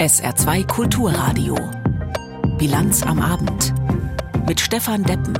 SR2 Kulturradio. Bilanz am Abend. Mit Stefan Deppen.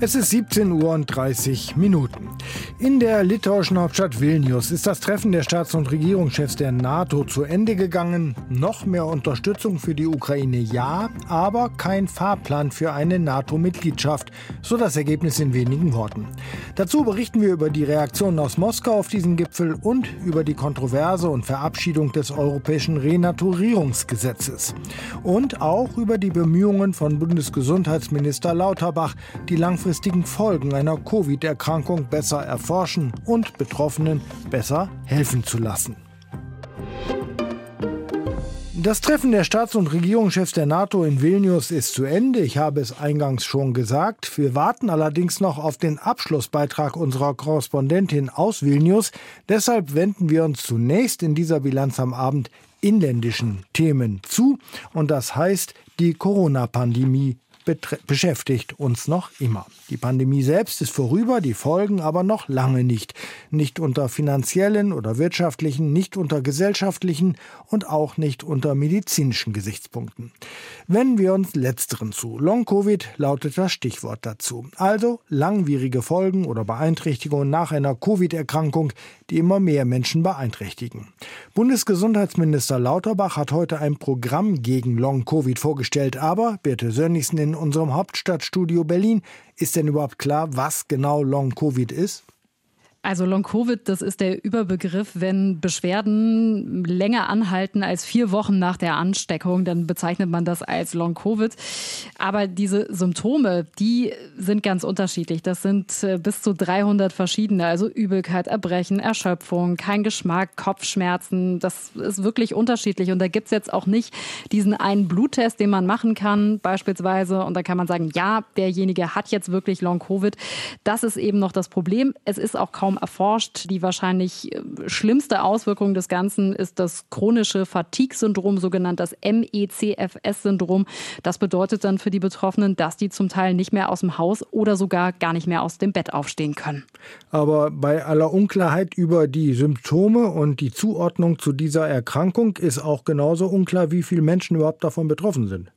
Es ist 17 Uhr und 30 Minuten. In der litauischen Hauptstadt Vilnius ist das Treffen der Staats- und Regierungschefs der NATO zu Ende gegangen. Noch mehr Unterstützung für die Ukraine ja, aber kein Fahrplan für eine NATO-Mitgliedschaft. So das Ergebnis in wenigen Worten. Dazu berichten wir über die Reaktionen aus Moskau auf diesen Gipfel und über die Kontroverse und Verabschiedung des europäischen Renaturierungsgesetzes. Und auch über die Bemühungen von Bundesgesundheitsminister Lauterbach, die langfristigen Folgen einer Covid-Erkrankung besser erforschen und Betroffenen besser helfen zu lassen. Das Treffen der Staats- und Regierungschefs der NATO in Vilnius ist zu Ende. Ich habe es eingangs schon gesagt. Wir warten allerdings noch auf den Abschlussbeitrag unserer Korrespondentin aus Vilnius. Deshalb wenden wir uns zunächst in dieser Bilanz am Abend inländischen Themen zu. Und das heißt die Corona-Pandemie beschäftigt uns noch immer. Die Pandemie selbst ist vorüber, die Folgen aber noch lange nicht. Nicht unter finanziellen oder wirtschaftlichen, nicht unter gesellschaftlichen und auch nicht unter medizinischen Gesichtspunkten. Wenden wir uns letzteren zu. Long-Covid lautet das Stichwort dazu. Also langwierige Folgen oder Beeinträchtigungen nach einer Covid-Erkrankung, die immer mehr Menschen beeinträchtigen. Bundesgesundheitsminister Lauterbach hat heute ein Programm gegen Long-Covid vorgestellt, aber Birte Sönnigsen in unserem Hauptstadtstudio Berlin. Ist denn überhaupt klar, was genau Long-Covid ist? Also Long-Covid, das ist der Überbegriff, wenn Beschwerden länger anhalten als vier Wochen nach der Ansteckung, dann bezeichnet man das als Long-Covid. Aber diese Symptome, die sind ganz unterschiedlich. Das sind äh, bis zu 300 verschiedene, also Übelkeit, Erbrechen, Erschöpfung, kein Geschmack, Kopfschmerzen. Das ist wirklich unterschiedlich. Und da gibt's jetzt auch nicht diesen einen Bluttest, den man machen kann, beispielsweise. Und da kann man sagen, ja, derjenige hat jetzt wirklich Long-Covid. Das ist eben noch das Problem. Es ist auch kaum kaum erforscht. Die wahrscheinlich äh, schlimmste Auswirkung des Ganzen ist das chronische Fatigue-Syndrom, sogenannt das MECFS-Syndrom. Das bedeutet dann für die Betroffenen, dass die zum Teil nicht mehr aus dem Haus oder sogar gar nicht mehr aus dem Bett aufstehen können. Aber bei aller Unklarheit über die Symptome und die Zuordnung zu dieser Erkrankung ist auch genauso unklar, wie viele Menschen überhaupt davon betroffen sind.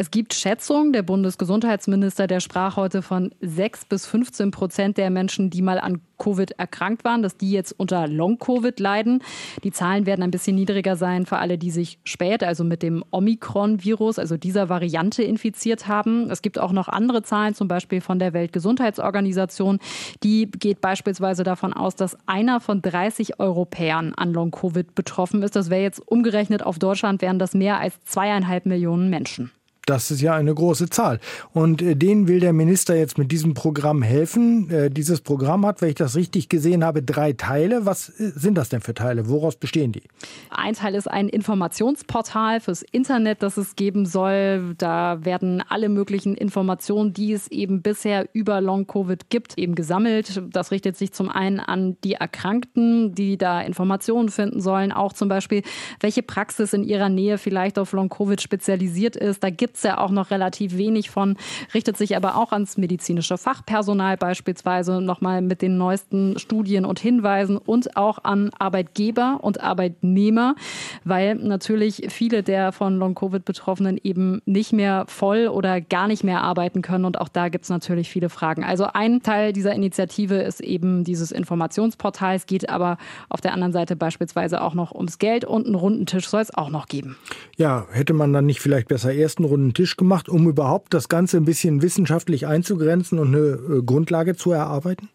Es gibt Schätzungen. Der Bundesgesundheitsminister, der sprach heute von 6 bis 15 Prozent der Menschen, die mal an Covid erkrankt waren, dass die jetzt unter Long-Covid leiden. Die Zahlen werden ein bisschen niedriger sein für alle, die sich spät, also mit dem Omikron-Virus, also dieser Variante infiziert haben. Es gibt auch noch andere Zahlen, zum Beispiel von der Weltgesundheitsorganisation. Die geht beispielsweise davon aus, dass einer von 30 Europäern an Long-Covid betroffen ist. Das wäre jetzt umgerechnet auf Deutschland, wären das mehr als zweieinhalb Millionen Menschen. Das ist ja eine große Zahl. Und äh, denen will der Minister jetzt mit diesem Programm helfen. Äh, dieses Programm hat, wenn ich das richtig gesehen habe, drei Teile. Was äh, sind das denn für Teile? Woraus bestehen die? Ein Teil ist ein Informationsportal fürs Internet, das es geben soll. Da werden alle möglichen Informationen, die es eben bisher über Long-Covid gibt, eben gesammelt. Das richtet sich zum einen an die Erkrankten, die da Informationen finden sollen. Auch zum Beispiel, welche Praxis in ihrer Nähe vielleicht auf Long-Covid spezialisiert ist. Da gibt es ja auch noch relativ wenig von, richtet sich aber auch ans medizinische Fachpersonal beispielsweise nochmal mit den neuesten Studien und Hinweisen und auch an Arbeitgeber und Arbeitnehmer, weil natürlich viele der von Long-Covid-Betroffenen eben nicht mehr voll oder gar nicht mehr arbeiten können und auch da gibt es natürlich viele Fragen. Also ein Teil dieser Initiative ist eben dieses Informationsportal. Es geht aber auf der anderen Seite beispielsweise auch noch ums Geld und einen runden Tisch soll es auch noch geben. Ja, hätte man dann nicht vielleicht besser ersten runden den Tisch gemacht, um überhaupt das Ganze ein bisschen wissenschaftlich einzugrenzen und eine äh, Grundlage zu erarbeiten?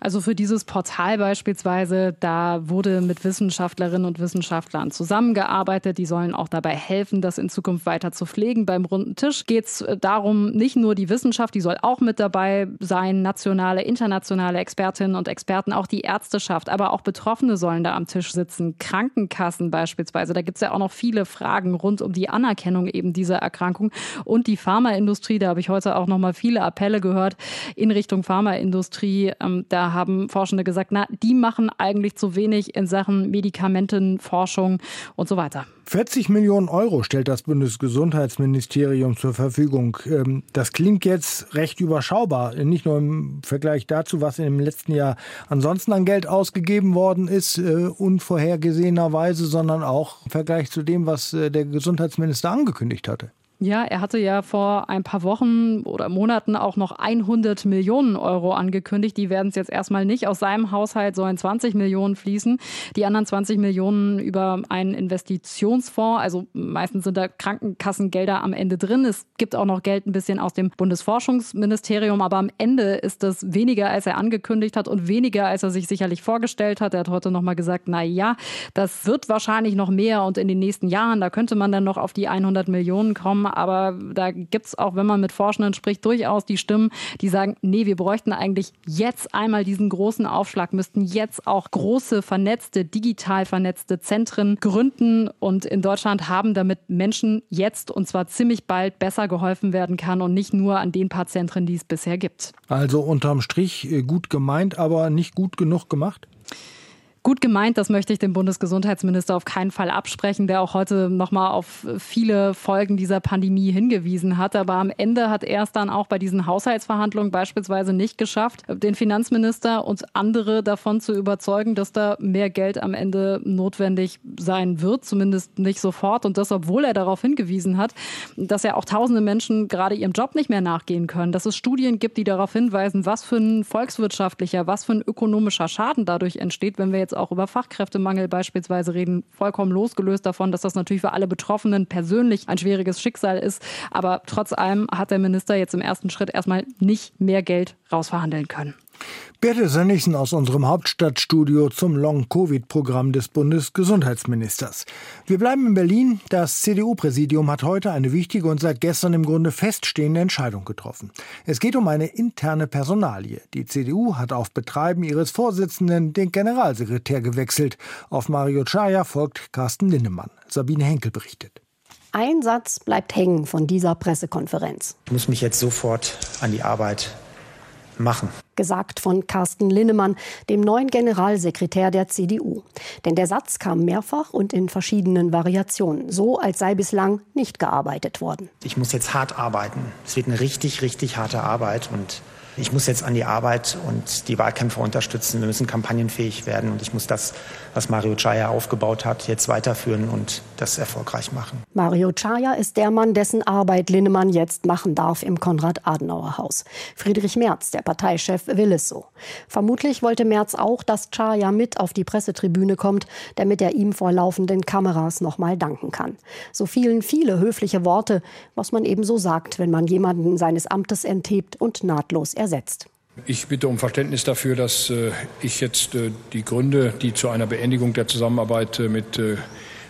Also für dieses Portal beispielsweise, da wurde mit Wissenschaftlerinnen und Wissenschaftlern zusammengearbeitet. Die sollen auch dabei helfen, das in Zukunft weiter zu pflegen. Beim runden Tisch geht es äh, darum, nicht nur die Wissenschaft, die soll auch mit dabei sein, nationale, internationale Expertinnen und Experten, auch die Ärzteschaft, aber auch Betroffene sollen da am Tisch sitzen, Krankenkassen beispielsweise. Da gibt es ja auch noch viele Fragen rund um die Anerkennung eben dieser Erkrankung und die Pharmaindustrie. Da habe ich heute auch noch mal viele Appelle gehört in Richtung Pharmaindustrie. Ähm, da Haben Forschende gesagt, na, die machen eigentlich zu wenig in Sachen Medikamentenforschung und so weiter. 40 Millionen Euro stellt das Bundesgesundheitsministerium zur Verfügung. Ähm, das klingt jetzt recht überschaubar, nicht nur im Vergleich dazu, was im letzten Jahr ansonsten an Geld ausgegeben worden ist, äh, unvorhergesehenerweise, sondern auch im Vergleich zu dem, was äh, der Gesundheitsminister angekündigt hatte. Ja, er hatte ja vor ein paar Wochen oder Monaten auch noch 100 Millionen Euro angekündigt. Die werden es jetzt erstmal nicht. Aus seinem Haushalt sollen 20 Millionen fließen. Die anderen 20 Millionen über einen Investitionsfonds. Also meistens sind da Krankenkassengelder am Ende drin. Es gibt auch noch Geld ein bisschen aus dem Bundesforschungsministerium. Aber am Ende ist das weniger, als er angekündigt hat und weniger, als er sich sicherlich vorgestellt hat. Er hat heute nochmal gesagt, na ja, das wird wahrscheinlich noch mehr und in den nächsten Jahren, da könnte man dann noch auf die 100 Millionen kommen aber da gibt es auch, wenn man mit Forschenden spricht, durchaus die Stimmen, die sagen, nee, wir bräuchten eigentlich jetzt einmal diesen großen Aufschlag, müssten jetzt auch große, vernetzte, digital vernetzte Zentren gründen und in Deutschland haben, damit Menschen jetzt und zwar ziemlich bald besser geholfen werden kann und nicht nur an den paar Zentren, die es bisher gibt. Also unterm Strich äh, gut gemeint, aber nicht gut genug gemacht? Gut gemeint, das möchte ich dem Bundesgesundheitsminister auf keinen Fall absprechen, der auch heute nochmal auf viele Folgen dieser Pandemie hingewiesen hat. Aber am Ende hat er es dann auch bei diesen Haushaltsverhandlungen beispielsweise nicht geschafft, den Finanzminister und andere davon zu überzeugen, dass da mehr Geld am Ende notwendig sein wird, zumindest nicht sofort. Und das, obwohl er darauf hingewiesen hat, dass ja auch tausende Menschen gerade ihrem Job nicht mehr nachgehen können, dass es Studien gibt, die darauf hinweisen, was für ein volkswirtschaftlicher, was für ein ökonomischer Schaden dadurch entsteht, wenn wir jetzt auch über Fachkräftemangel beispielsweise reden, vollkommen losgelöst davon, dass das natürlich für alle Betroffenen persönlich ein schwieriges Schicksal ist. Aber trotz allem hat der Minister jetzt im ersten Schritt erstmal nicht mehr Geld rausverhandeln können. Birte Sönnigsen aus unserem Hauptstadtstudio zum Long-Covid-Programm des Bundesgesundheitsministers. Wir bleiben in Berlin. Das CDU-Präsidium hat heute eine wichtige und seit gestern im Grunde feststehende Entscheidung getroffen. Es geht um eine interne Personalie. Die CDU hat auf Betreiben ihres Vorsitzenden den Generalsekretär gewechselt. Auf Mario Chaya folgt Carsten Linnemann. Sabine Henkel berichtet. Ein Satz bleibt hängen von dieser Pressekonferenz. Ich muss mich jetzt sofort an die Arbeit machen. Gesagt von Carsten Linnemann, dem neuen Generalsekretär der CDU. Denn der Satz kam mehrfach und in verschiedenen Variationen, so als sei bislang nicht gearbeitet worden. Ich muss jetzt hart arbeiten. Es wird eine richtig, richtig harte Arbeit und ich muss jetzt an die Arbeit und die Wahlkämpfer unterstützen. Wir müssen kampagnenfähig werden und ich muss das, was Mario Chaya aufgebaut hat, jetzt weiterführen und das erfolgreich machen. Mario Chaya ist der Mann, dessen Arbeit Linnemann jetzt machen darf im Konrad-Adenauer-Haus. Friedrich Merz, der Parteichef, will es so. Vermutlich wollte Merz auch, dass Chaya mit auf die Pressetribüne kommt, damit er ihm vor laufenden Kameras nochmal danken kann. So fielen viele höfliche Worte, was man eben so sagt, wenn man jemanden seines Amtes enthebt und nahtlos ersetzt ersetzt. Ich bitte um Verständnis dafür, dass äh, ich jetzt äh, die Gründe, die zu einer Beendigung der Zusammenarbeit äh, mit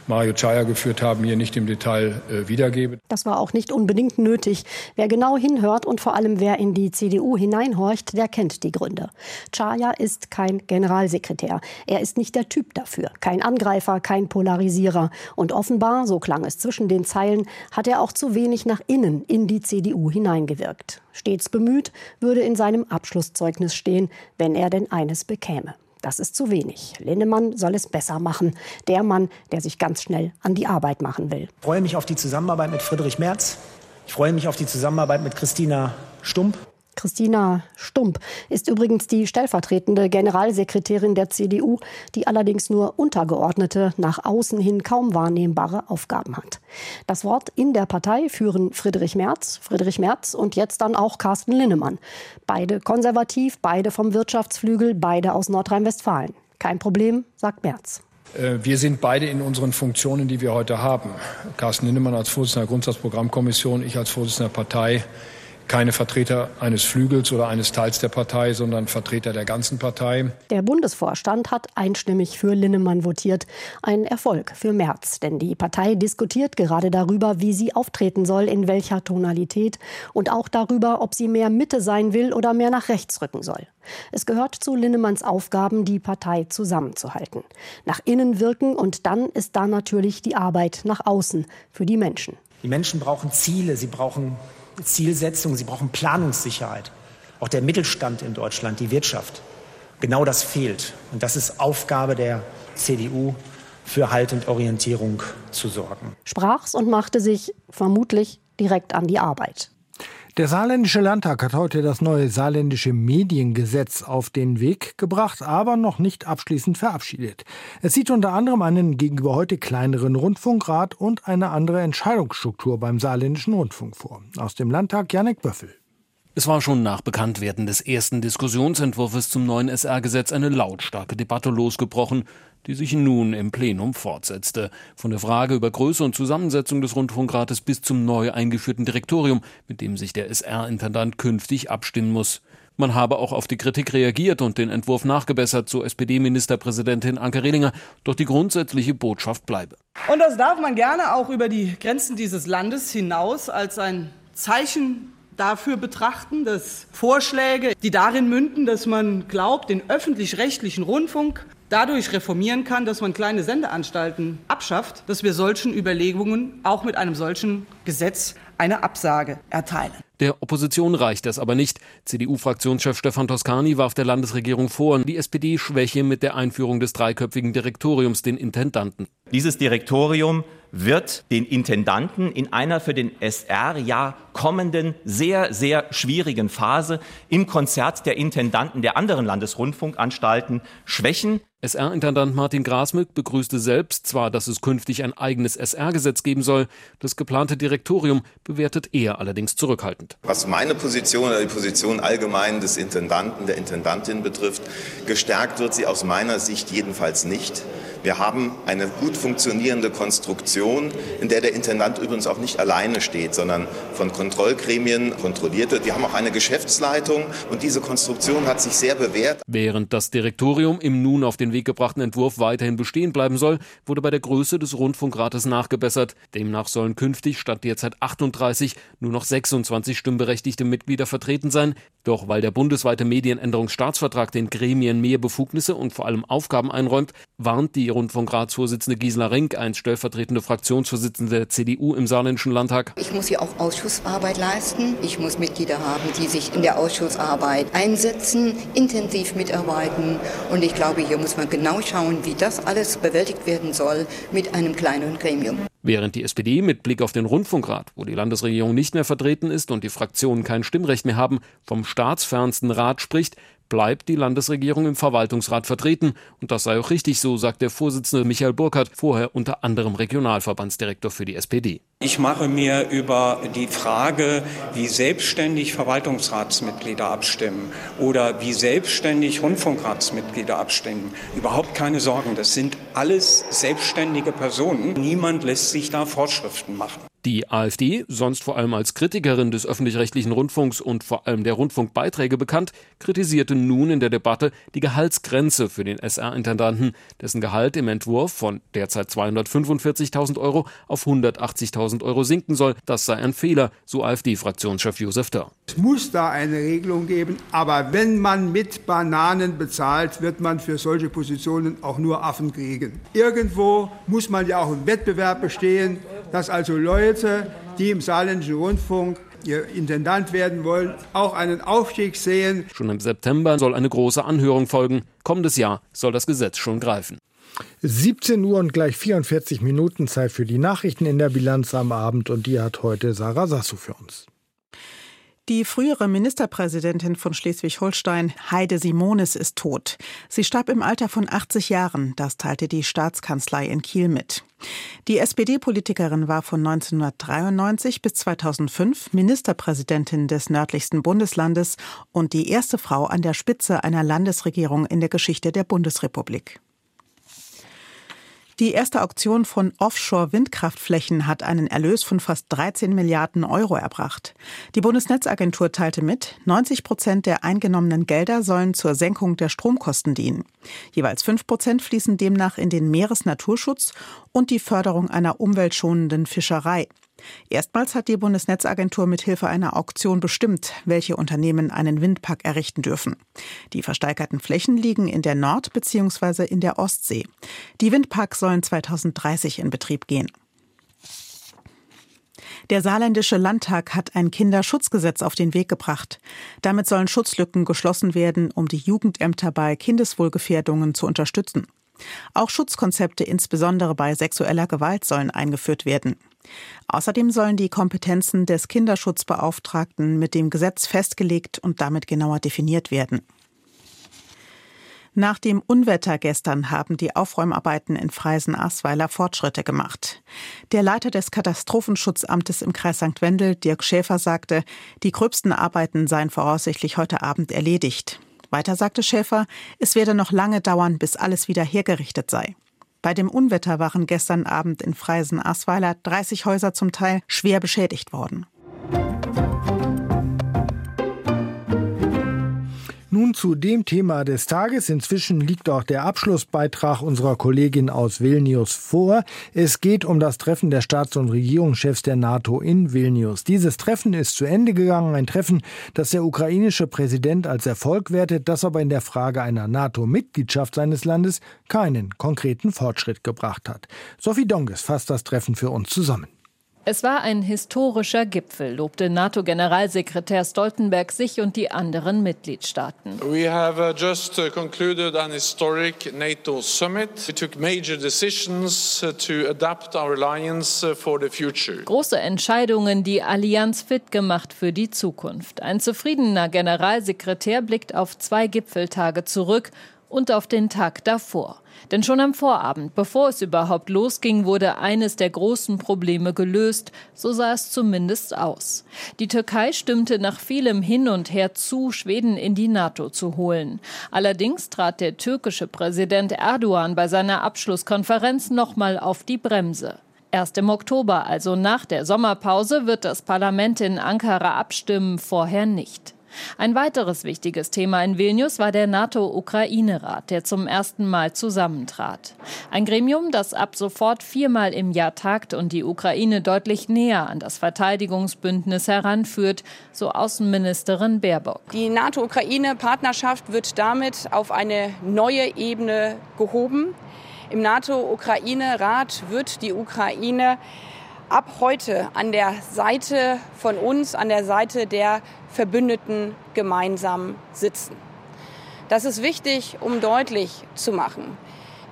Mario Chaya geführt haben, hier nicht im Detail äh, wiedergebe. Das war auch nicht unbedingt nötig. Wer genau hinhört und vor allem wer in die CDU hineinhorcht, der kennt die Gründe. Chaya ist kein Generalsekretär. Er ist nicht der Typ dafür. Kein Angreifer, kein Polarisierer. Und offenbar, so klang es zwischen den Zeilen, hat er auch zu wenig nach innen in die CDU hineingewirkt. Stets bemüht würde in seinem Abschlusszeugnis stehen, wenn er denn eines bekäme. Das ist zu wenig. Linnemann soll es besser machen. Der Mann, der sich ganz schnell an die Arbeit machen will. Ich freue mich auf die Zusammenarbeit mit Friedrich Merz. Ich freue mich auf die Zusammenarbeit mit Christina Stump. Christina Stump ist übrigens die stellvertretende Generalsekretärin der CDU, die allerdings nur untergeordnete, nach außen hin kaum wahrnehmbare Aufgaben hat. Das Wort in der Partei führen Friedrich Merz, Friedrich Merz und jetzt dann auch Carsten Linnemann. Beide konservativ, beide vom Wirtschaftsflügel, beide aus Nordrhein-Westfalen. Kein Problem, sagt Merz. Äh, wir sind beide in unseren Funktionen, die wir heute haben. Carsten Linnemann als Vorsitzender der Grundsatzprogrammkommission, ich als Vorsitzender der Partei keine Vertreter eines Flügels oder eines Teils der Partei, sondern Vertreter der ganzen Partei. Der Bundesvorstand hat einstimmig für Linnemann votiert. Ein Erfolg für Merz, denn die Partei diskutiert gerade darüber, wie sie auftreten soll, in welcher Tonalität und auch darüber, ob sie mehr Mitte sein will oder mehr nach rechts rücken soll. Es gehört zu Linnemanns Aufgaben, die Partei zusammenzuhalten. Nach innen wirken und dann ist da natürlich die Arbeit nach außen für die Menschen. Die Menschen brauchen Ziele, sie brauchen Zielsetzung, sie brauchen Planungssicherheit. Auch der Mittelstand in Deutschland, die Wirtschaft Genau das fehlt. Und das ist Aufgabe der CDU, für Halt und Orientierung zu sorgen. Sprach's und machte sich vermutlich direkt an die Arbeit. Der saarländische Landtag hat heute das neue saarländische Mediengesetz auf den Weg gebracht, aber noch nicht abschließend verabschiedet. Es sieht unter anderem einen gegenüber heute kleineren Rundfunkrat und eine andere Entscheidungsstruktur beim saarländischen Rundfunk vor. Aus dem Landtag Janek Böffel. Es war schon nach Bekanntwerden des ersten Diskussionsentwurfs zum neuen SR-Gesetz eine lautstarke Debatte losgebrochen, die sich nun im Plenum fortsetzte. Von der Frage über Größe und Zusammensetzung des Rundfunkrates bis zum neu eingeführten Direktorium, mit dem sich der SR-Intendant künftig abstimmen muss. Man habe auch auf die Kritik reagiert und den Entwurf nachgebessert, so SPD-Ministerpräsidentin Anke Rehlinger. Doch die grundsätzliche Botschaft bleibe. Und das darf man gerne auch über die Grenzen dieses Landes hinaus als ein Zeichen dafür betrachten, dass Vorschläge, die darin münden, dass man glaubt, den öffentlich-rechtlichen Rundfunk dadurch reformieren kann, dass man kleine Sendeanstalten abschafft, dass wir solchen Überlegungen auch mit einem solchen Gesetz eine Absage erteilen. Der Opposition reicht das aber nicht. CDU-Fraktionschef Stefan Toscani warf der Landesregierung vor, die SPD schwäche mit der Einführung des dreiköpfigen Direktoriums den Intendanten. Dieses Direktorium wird den Intendanten in einer für den SR-Jahr kommenden sehr, sehr schwierigen Phase im Konzert der Intendanten der anderen Landesrundfunkanstalten schwächen. SR-Intendant Martin Grasmück begrüßte selbst zwar, dass es künftig ein eigenes SR-Gesetz geben soll, das geplante Direktorium bewertet er allerdings zurückhaltend. Was meine Position oder die Position allgemein des Intendanten, der Intendantin betrifft, gestärkt wird sie aus meiner Sicht jedenfalls nicht. Wir haben eine gut funktionierende Konstruktion, in der der Intendant übrigens auch nicht alleine steht, sondern von Kontrollgremien kontrolliert wird. Wir haben auch eine Geschäftsleitung und diese Konstruktion hat sich sehr bewährt. Während das Direktorium im nun auf den Weg gebrachten Entwurf weiterhin bestehen bleiben soll, wurde bei der Größe des Rundfunkrates nachgebessert. Demnach sollen künftig statt derzeit 38 nur noch 26 stimmberechtigte Mitglieder vertreten sein. Doch weil der bundesweite Medienänderungsstaatsvertrag den Gremien mehr Befugnisse und vor allem Aufgaben einräumt, warnt die Rundfunkratsvorsitzende Gisela Rink, einst stellvertretende Fraktionsvorsitzende der CDU im Saarländischen Landtag. Ich muss hier auch Ausschussarbeit leisten. Ich muss Mitglieder haben, die sich in der Ausschussarbeit einsetzen, intensiv mitarbeiten. Und ich glaube, hier muss man genau schauen, wie das alles bewältigt werden soll mit einem kleinen Gremium. Während die SPD mit Blick auf den Rundfunkrat, wo die Landesregierung nicht mehr vertreten ist und die Fraktionen kein Stimmrecht mehr haben, vom staatsfernsten Rat spricht, bleibt die Landesregierung im Verwaltungsrat vertreten. Und das sei auch richtig so, sagt der Vorsitzende Michael Burkhardt, vorher unter anderem Regionalverbandsdirektor für die SPD. Ich mache mir über die Frage, wie selbstständig Verwaltungsratsmitglieder abstimmen oder wie selbstständig Rundfunkratsmitglieder abstimmen, überhaupt keine Sorgen. Das sind alles selbstständige Personen. Niemand lässt sich da Vorschriften machen. Die AfD, sonst vor allem als Kritikerin des öffentlich-rechtlichen Rundfunks und vor allem der Rundfunkbeiträge bekannt, kritisierte nun in der Debatte die Gehaltsgrenze für den SR-Intendanten, dessen Gehalt im Entwurf von derzeit 245.000 Euro auf 180.000 Euro sinken soll. Das sei ein Fehler, so AfD-Fraktionschef Josef Dörr. Es muss da eine Regelung geben, aber wenn man mit Bananen bezahlt, wird man für solche Positionen auch nur Affen kriegen. Irgendwo muss man ja auch im Wettbewerb bestehen, dass also Leute, die im saarländischen Rundfunk ihr Intendant werden wollen, auch einen Aufstieg sehen. Schon im September soll eine große Anhörung folgen. Kommendes Jahr soll das Gesetz schon greifen. 17 Uhr und gleich 44 Minuten Zeit für die Nachrichten in der Bilanz am Abend und die hat heute Sarah Sassou für uns. Die frühere Ministerpräsidentin von Schleswig-Holstein, Heide Simonis, ist tot. Sie starb im Alter von 80 Jahren, das teilte die Staatskanzlei in Kiel mit. Die SPD-Politikerin war von 1993 bis 2005 Ministerpräsidentin des nördlichsten Bundeslandes und die erste Frau an der Spitze einer Landesregierung in der Geschichte der Bundesrepublik. Die erste Auktion von Offshore-Windkraftflächen hat einen Erlös von fast 13 Milliarden Euro erbracht. Die Bundesnetzagentur teilte mit, 90 Prozent der eingenommenen Gelder sollen zur Senkung der Stromkosten dienen. Jeweils 5 Prozent fließen demnach in den Meeresnaturschutz und die Förderung einer umweltschonenden Fischerei. Erstmals hat die Bundesnetzagentur mit Hilfe einer Auktion bestimmt, welche Unternehmen einen Windpark errichten dürfen. Die versteigerten Flächen liegen in der Nord- bzw. in der Ostsee. Die Windparks sollen 2030 in Betrieb gehen. Der saarländische Landtag hat ein Kinderschutzgesetz auf den Weg gebracht. Damit sollen Schutzlücken geschlossen werden, um die Jugendämter bei Kindeswohlgefährdungen zu unterstützen. Auch Schutzkonzepte insbesondere bei sexueller Gewalt sollen eingeführt werden. Außerdem sollen die Kompetenzen des Kinderschutzbeauftragten mit dem Gesetz festgelegt und damit genauer definiert werden. Nach dem Unwetter gestern haben die Aufräumarbeiten in Freisen-Ahrweiler Fortschritte gemacht. Der Leiter des Katastrophenschutzamtes im Kreis St. Wendel, Dirk Schäfer, sagte, die gröbsten Arbeiten seien voraussichtlich heute Abend erledigt. Weiter sagte Schäfer, es werde noch lange dauern, bis alles wieder hergerichtet sei. Bei dem Unwetter waren gestern Abend in Freisen-Ahrweiler 30 Häuser zum Teil schwer beschädigt worden. Nun zu dem Thema des Tages. Inzwischen liegt auch der Abschlussbeitrag unserer Kollegin aus Vilnius vor. Es geht um das Treffen der Staats- und Regierungschefs der NATO in Vilnius. Dieses Treffen ist zu Ende gegangen. Ein Treffen, das der ukrainische Präsident als Erfolg wertet, das aber in der Frage einer NATO-Mitgliedschaft seines Landes keinen konkreten Fortschritt gebracht hat. Sophie Donges fasst das Treffen für uns zusammen. Es war ein historischer Gipfel, lobte NATO-Generalsekretär Stoltenberg sich und die anderen Mitgliedstaaten. We have uh, just uh, concluded an historic NATO summit. We took major decisions uh, to adapt our alliance for the future. Große Entscheidungen, die Allianz fit gemacht für die Zukunft. Ein zufriedener Generalsekretär blickt auf zwei Gipfeltage zurück und auf den Tag davor. Denn schon am Vorabend, bevor es überhaupt losging, wurde eines der großen Probleme gelöst, so sah es zumindest aus. Die Türkei stimmte nach vielem Hin und Her zu, Schweden in die NATO zu holen. Allerdings trat der türkische Präsident Erdogan bei seiner Abschlusskonferenz nochmal auf die Bremse. Erst im Oktober, also nach der Sommerpause, wird das Parlament in Ankara abstimmen, vorher nicht. Ein weiteres wichtiges Thema in Vilnius war der NATO-Ukraine-Rat, der zum ersten Mal zusammentrat. Ein Gremium, das ab sofort viermal im Jahr tagt und die Ukraine deutlich näher an das Verteidigungsbündnis heranführt, so Außenministerin Baerbock. Die NATO-Ukraine-Partnerschaft wird damit auf eine neue Ebene gehoben. Im NATO-Ukraine-Rat wird die Ukraine ab heute an der Seite von uns, an der Seite der Verbündeten gemeinsam sitzen. Das ist wichtig, um deutlich zu machen,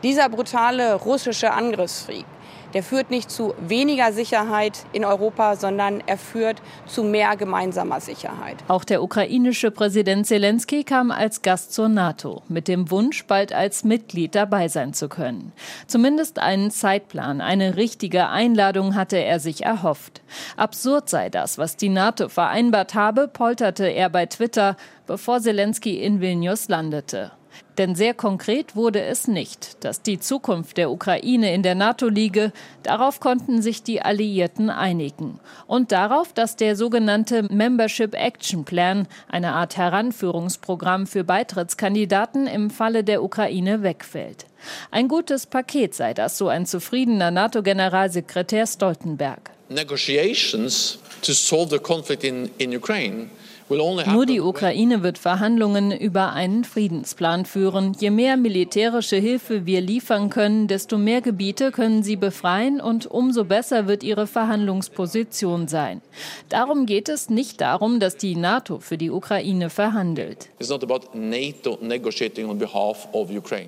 dieser brutale russische Angriffskrieg der führt nicht zu weniger Sicherheit in Europa, sondern er führt zu mehr gemeinsamer Sicherheit. Auch der ukrainische Präsident Zelensky kam als Gast zur NATO mit dem Wunsch, bald als Mitglied dabei sein zu können. Zumindest einen Zeitplan, eine richtige Einladung hatte er sich erhofft. Absurd sei das, was die NATO vereinbart habe, polterte er bei Twitter, bevor Zelensky in Vilnius landete. Denn sehr konkret wurde es nicht, dass die Zukunft der Ukraine in der NATO liege. Darauf konnten sich die Alliierten einigen. Und darauf, dass der sogenannte Membership Action Plan, eine Art Heranführungsprogramm für Beitrittskandidaten im Falle der Ukraine wegfällt. Ein gutes Paket sei das, so ein zufriedener NATO-Generalsekretär Stoltenberg. Negotiations to solve the conflict in, in Ukraine nur die Ukraine wird Verhandlungen über einen Friedensplan führen. Je mehr militärische Hilfe wir liefern können, desto mehr Gebiete können sie befreien und umso besser wird ihre Verhandlungsposition sein. Darum geht es nicht darum, dass die NATO für die Ukraine verhandelt.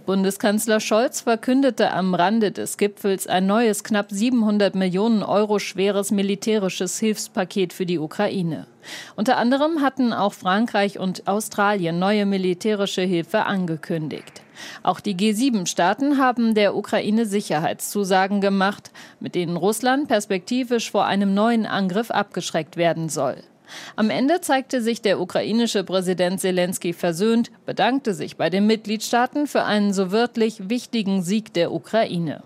Bundeskanzler Scholz verkündete am Rande des Gipfels ein neues, knapp 700 Millionen Euro schweres militärisches Hilfspaket für die Ukraine. Unter anderem hatten auch Frankreich und Australien neue militärische Hilfe angekündigt. Auch die G7-Staaten haben der Ukraine Sicherheitszusagen gemacht, mit denen Russland perspektivisch vor einem neuen Angriff abgeschreckt werden soll. Am Ende zeigte sich der ukrainische Präsident Zelensky versöhnt, bedankte sich bei den Mitgliedstaaten für einen so wörtlich wichtigen Sieg der Ukraine.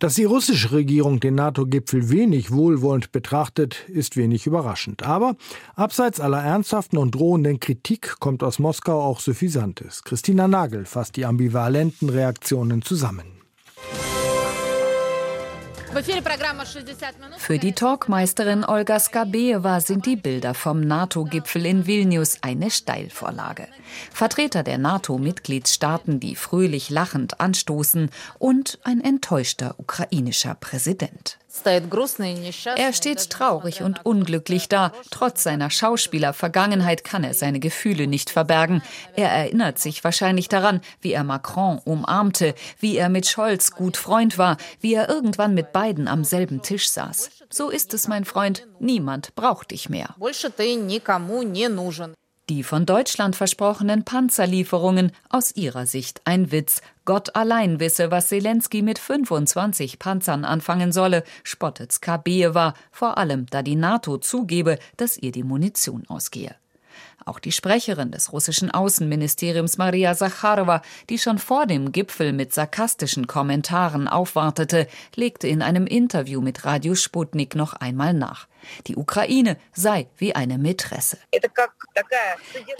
Dass die russische Regierung den NATO-Gipfel wenig wohlwollend betrachtet, ist wenig überraschend. Aber abseits aller ernsthaften und drohenden Kritik kommt aus Moskau auch Suffisantes. Christina Nagel fasst die ambivalenten Reaktionen zusammen. Für die Talkmeisterin Olga Skabeeva sind die Bilder vom NATO-Gipfel in Vilnius eine Steilvorlage. Vertreter der NATO-Mitgliedstaaten, die fröhlich lachend anstoßen und ein enttäuschter ukrainischer Präsident. Er steht traurig und unglücklich da. Trotz seiner Schauspielervergangenheit kann er seine Gefühle nicht verbergen. Er erinnert sich wahrscheinlich daran, wie er Macron umarmte, wie er mit Scholz gut Freund war, wie er irgendwann mit beiden am selben Tisch saß. So ist es, mein Freund. Niemand braucht dich mehr. Die von Deutschland versprochenen Panzerlieferungen aus ihrer Sicht ein Witz. Gott allein wisse, was Zelensky mit 25 Panzern anfangen solle, spottet Skabeeva, vor allem da die NATO zugebe, dass ihr die Munition ausgehe. Auch die Sprecherin des russischen Außenministeriums Maria Sacharowa, die schon vor dem Gipfel mit sarkastischen Kommentaren aufwartete, legte in einem Interview mit Radio Sputnik noch einmal nach. Die Ukraine sei wie eine Mätresse.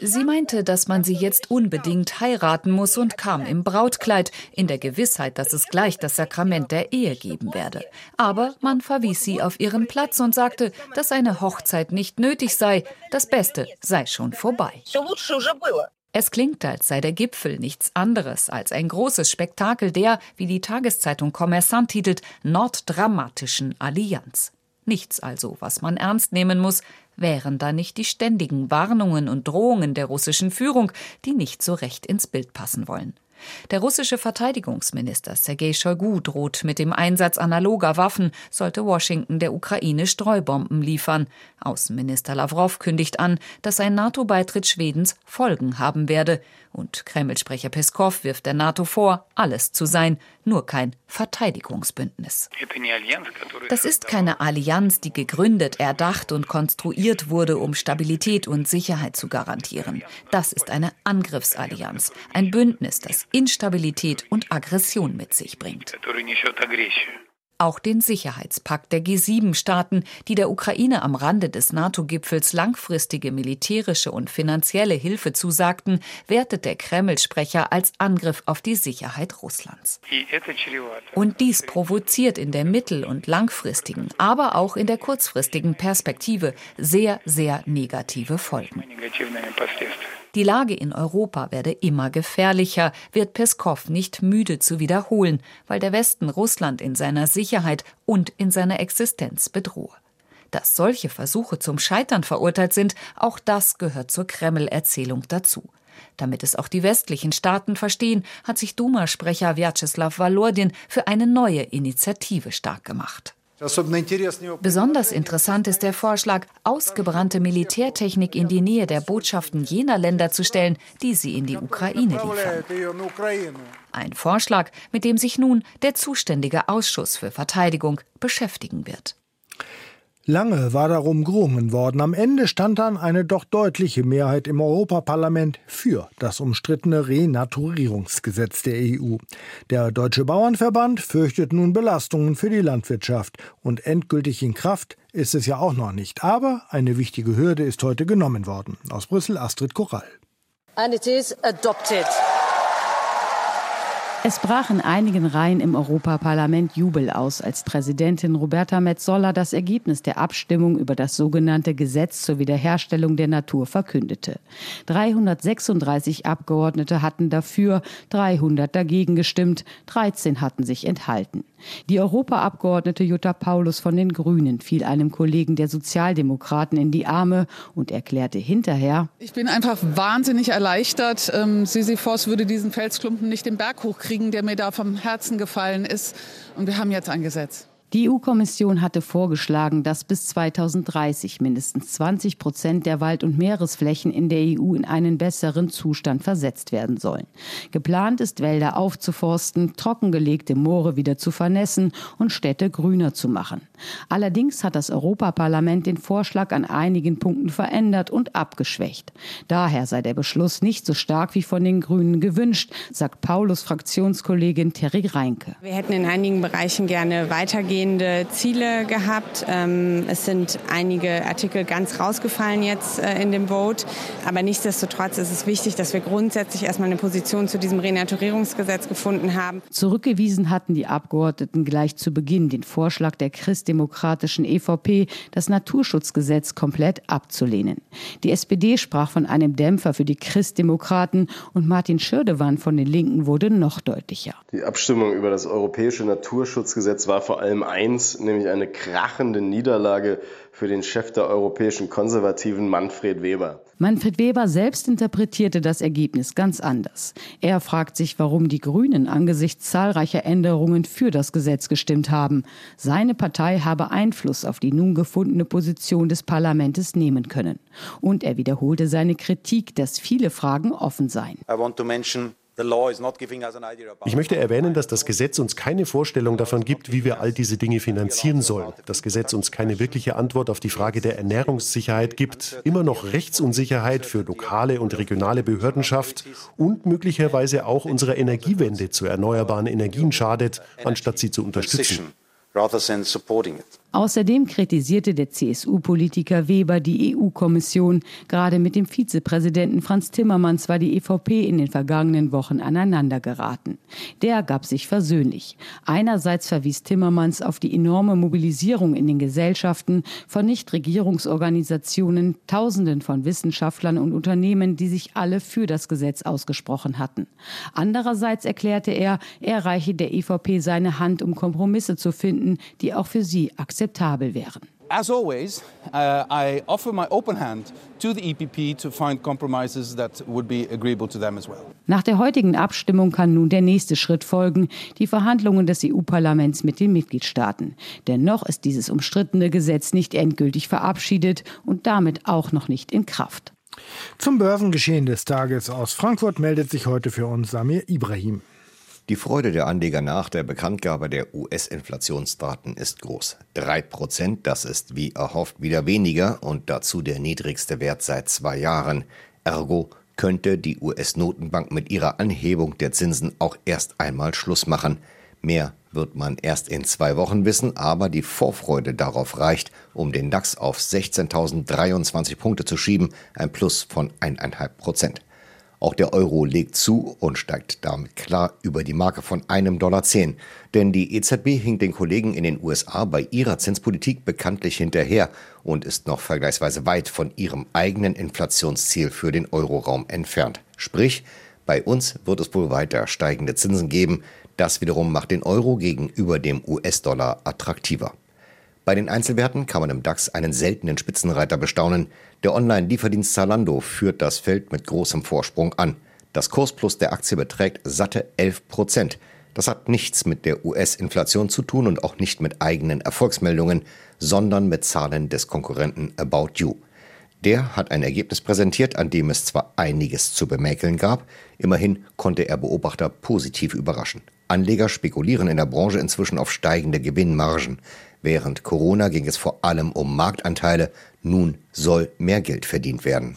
Sie meinte, dass man sie jetzt unbedingt heiraten muss und kam im Brautkleid, in der Gewissheit, dass es gleich das Sakrament der Ehe geben werde. Aber man verwies sie auf ihren Platz und sagte, dass eine Hochzeit nicht nötig sei, das Beste sei schon vorbei. Es klingt, als sei der Gipfel nichts anderes als ein großes Spektakel der, wie die Tageszeitung Kommersant titelt, norddramatischen Allianz. Nichts also, was man ernst nehmen muss, wären da nicht die ständigen Warnungen und Drohungen der russischen Führung, die nicht so recht ins Bild passen wollen. Der russische Verteidigungsminister Sergei Shoigu droht mit dem Einsatz analoger Waffen, sollte Washington der Ukraine Streubomben liefern. Außenminister Lavrov kündigt an, dass ein NATO-Beitritt Schwedens Folgen haben werde. Und Kreml-Sprecher Peskov wirft der NATO vor, alles zu sein, nur kein Verteidigungsbündnis. Das ist keine Allianz, die gegründet, erdacht und konstruiert wurde, um Stabilität und Sicherheit zu garantieren. Das ist eine Angriffsallianz, ein Bündnis, das Instabilität und Aggression mit sich bringt. Auch den Sicherheitspakt der G7-Staaten, die der Ukraine am Rande des NATO-Gipfels langfristige militärische und finanzielle Hilfe zusagten, wertet der Kreml-Sprecher als Angriff auf die Sicherheit Russlands. Und dies provoziert in der mittel- und langfristigen, aber auch in der kurzfristigen Perspektive sehr, sehr negative Folgen. Die Lage in Europa werde immer gefährlicher, wird Peskow nicht müde zu wiederholen, weil der Westen Russland in seiner Sicherheit und in seiner Existenz bedrohe. Dass solche Versuche zum Scheitern verurteilt sind, auch das gehört zur Kreml-Erzählung dazu. Damit es auch die westlichen Staaten verstehen, hat sich Duma-Sprecher Vyacheslav Walordin für eine neue Initiative stark gemacht. Besonders interessant ist der Vorschlag, ausgebrannte Militärtechnik in die Nähe der Botschaften jener Länder zu stellen, die sie in die Ukraine liefern. Ein Vorschlag, mit dem sich nun der zuständige Ausschuss für Verteidigung beschäftigen wird. Lange war darum gerungen worden. Am Ende stand dann eine doch deutliche Mehrheit im Europaparlament für das umstrittene Renaturierungsgesetz der EU. Der Deutsche Bauernverband fürchtet nun Belastungen für die Landwirtschaft. Und endgültig in Kraft ist es ja auch noch nicht. Aber eine wichtige Hürde ist heute genommen worden. Aus Brüssel Astrid Korall. And it is adopted. Es brach in einigen Reihen im Europaparlament Jubel aus, als Präsidentin Roberta Metsola das Ergebnis der Abstimmung über das sogenannte Gesetz zur Wiederherstellung der Natur verkündete. 336 Abgeordnete hatten dafür, 300 dagegen gestimmt, 13 hatten sich enthalten. Die Europaabgeordnete Jutta Paulus von den Grünen fiel einem Kollegen der Sozialdemokraten in die Arme und erklärte hinterher, Ich bin einfach wahnsinnig erleichtert. Ähm, Sisyphos würde diesen Felsklumpen nicht den Berg hochkriegen, der mir da vom Herzen gefallen ist. Und wir haben jetzt ein Gesetz. Die EU-Kommission hatte vorgeschlagen, dass bis 2030 mindestens 20 Prozent der Wald- und Meeresflächen in der EU in einen besseren Zustand versetzt werden sollen. Geplant ist, Wälder aufzuforsten, trockengelegte Moore wieder zu vernässen und Städte grüner zu machen. Allerdings hat das Europaparlament den Vorschlag an einigen Punkten verändert und abgeschwächt. Daher sei der Beschluss nicht so stark wie von den Grünen gewünscht, sagt Paulus Fraktionskollegin Terry Reinke. Wir hätten in einigen Bereichen gerne weitergehen weitergehende Ziele gehabt. Ähm, es sind einige Artikel ganz rausgefallen jetzt äh, in dem Vote. Aber nichtsdestotrotz ist es wichtig, dass wir grundsätzlich erstmal eine Position zu diesem Renaturierungsgesetz gefunden haben. Zurückgewiesen hatten die Abgeordneten gleich zu Beginn den Vorschlag der christdemokratischen EVP, das Naturschutzgesetz komplett abzulehnen. Die SPD sprach von einem Dämpfer für die Christdemokraten und Martin Schirdewan von den Linken wurde noch deutlicher. Die Abstimmung über das europäische Naturschutzgesetz war vor allem eins, nämlich eine krachende Niederlage für den Chef der europäischen Konservativen Manfred Weber. Manfred Weber selbst interpretierte das Ergebnis ganz anders. Er fragt sich, warum die Grünen angesichts zahlreicher Änderungen für das Gesetz gestimmt haben. Seine Partei habe Einfluss auf die nun gefundene Position des Parlaments nehmen können. Und er wiederholte seine Kritik, dass viele Fragen offen seien. I want to mention ich möchte erwähnen, dass das Gesetz uns keine Vorstellung davon gibt, wie wir all diese Dinge finanzieren sollen. Das Gesetz uns keine wirkliche Antwort auf die Frage der Ernährungssicherheit gibt, immer noch Rechtsunsicherheit für lokale und regionale Behörden schafft und möglicherweise auch unserer Energiewende zu erneuerbaren Energien schadet, anstatt sie zu unterstützen. Außerdem kritisierte der CSU-Politiker Weber die EU-Kommission. Gerade mit dem Vizepräsidenten Franz Timmermans war die EVP in den vergangenen Wochen aneinandergeraten. Der gab sich versöhnlich. Einerseits verwies Timmermans auf die enorme Mobilisierung in den Gesellschaften von Nichtregierungsorganisationen, Tausenden von Wissenschaftlern und Unternehmen, die sich alle für das Gesetz ausgesprochen hatten. Andererseits erklärte er, er reiche der EVP seine Hand, um Kompromisse zu finden, die auch für sie akzeptabel akzeptabel wären. As always, uh, I offer my open hand to the EPP to find compromises that would be agreeable to them as well. Nach der heutigen Abstimmung kann nun der nächste Schritt folgen, die Verhandlungen des EU-Parlaments mit den Mitgliedstaaten. Denn noch ist dieses umstrittene Gesetz nicht endgültig verabschiedet und damit auch noch nicht in Kraft. Zum Börsengeschehen des Tages aus Frankfurt meldet sich heute für uns Samir Ibrahim. Die Freude der Anleger nach der Bekanntgabe der US-Inflationsdaten ist groß. Drei Prozent, das ist wie erhofft wieder weniger und dazu der niedrigste Wert seit zwei Jahren. Ergo könnte die US-Notenbank mit ihrer Anhebung der Zinsen auch erst einmal Schluss machen. Mehr wird man erst in zwei Wochen wissen, aber die Vorfreude darauf reicht, um den DAX auf 16.023 Punkte zu schieben, ein Plus von 1,5 Prozent. Auch der Euro legt zu und steigt damit klar über die Marke von einem Dollar zehn. Denn die EZB hinkt den Kollegen in den USA bei ihrer Zinspolitik bekanntlich hinterher und ist noch vergleichsweise weit von ihrem eigenen Inflationsziel für den Euroraum entfernt. Sprich, bei uns wird es wohl weiter steigende Zinsen geben. Das wiederum macht den Euro gegenüber dem US-Dollar attraktiver. Bei den Einzelwerten kann man im DAX einen seltenen Spitzenreiter bestaunen. Der Online-Lieferdienst Zalando führt das Feld mit großem Vorsprung an. Das Kursplus der Aktie beträgt satte 11 Prozent. Das hat nichts mit der US-Inflation zu tun und auch nicht mit eigenen Erfolgsmeldungen, sondern mit Zahlen des Konkurrenten About You. Der hat ein Ergebnis präsentiert, an dem es zwar einiges zu bemäkeln gab, immerhin konnte er Beobachter positiv überraschen. Anleger spekulieren in der Branche inzwischen auf steigende Gewinnmargen. Während Corona ging es vor allem um Marktanteile. Nun soll mehr Geld verdient werden.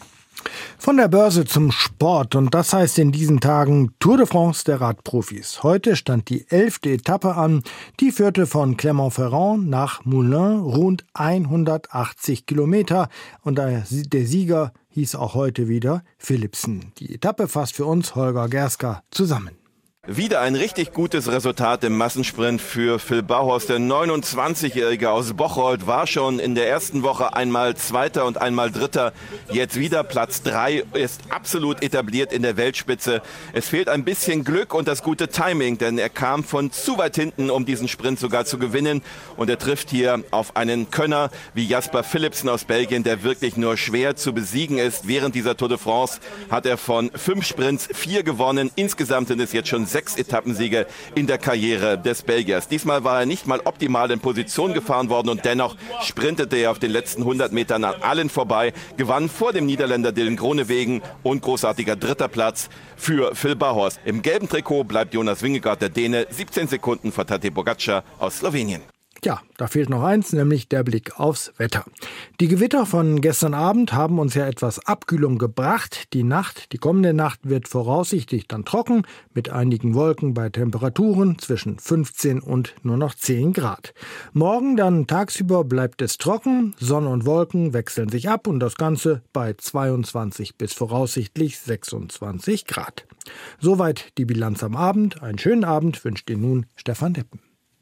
Von der Börse zum Sport und das heißt in diesen Tagen Tour de France der Radprofis. Heute stand die elfte Etappe an, die führte von Clermont-Ferrand nach Moulins rund 180 Kilometer und der Sieger hieß auch heute wieder Philipsen. Die Etappe fasst für uns Holger Gerska zusammen. Wieder ein richtig gutes Resultat im Massensprint für Phil Bauhaus. Der 29-Jährige aus Bocholt war schon in der ersten Woche einmal Zweiter und einmal Dritter. Jetzt wieder Platz drei ist absolut etabliert in der Weltspitze. Es fehlt ein bisschen Glück und das gute Timing, denn er kam von zu weit hinten, um diesen Sprint sogar zu gewinnen. Und er trifft hier auf einen Könner wie Jasper Philipsen aus Belgien, der wirklich nur schwer zu besiegen ist. Während dieser Tour de France hat er von fünf Sprints vier gewonnen. Insgesamt sind es jetzt schon sechs Etappensiege in der Karriere des Belgiers. Diesmal war er nicht mal optimal in Position gefahren worden und dennoch sprintete er auf den letzten 100 Metern an allen vorbei, gewann vor dem Niederländer Dylan Gronewegen und großartiger dritter Platz für Phil Bauhaus. Im gelben Trikot bleibt Jonas Wingegaard der Däne 17 Sekunden vor Tadej Pogacar aus Slowenien. Ja, da fehlt noch eins, nämlich der Blick aufs Wetter. Die Gewitter von gestern Abend haben uns ja etwas Abkühlung gebracht. Die Nacht, die kommende Nacht wird voraussichtlich dann trocken, mit einigen Wolken bei Temperaturen zwischen 15 und nur noch 10 Grad. Morgen dann tagsüber bleibt es trocken, Sonne und Wolken wechseln sich ab und das Ganze bei 22 bis voraussichtlich 26 Grad. Soweit die Bilanz am Abend. Einen schönen Abend wünscht Ihnen nun Stefan Deppen.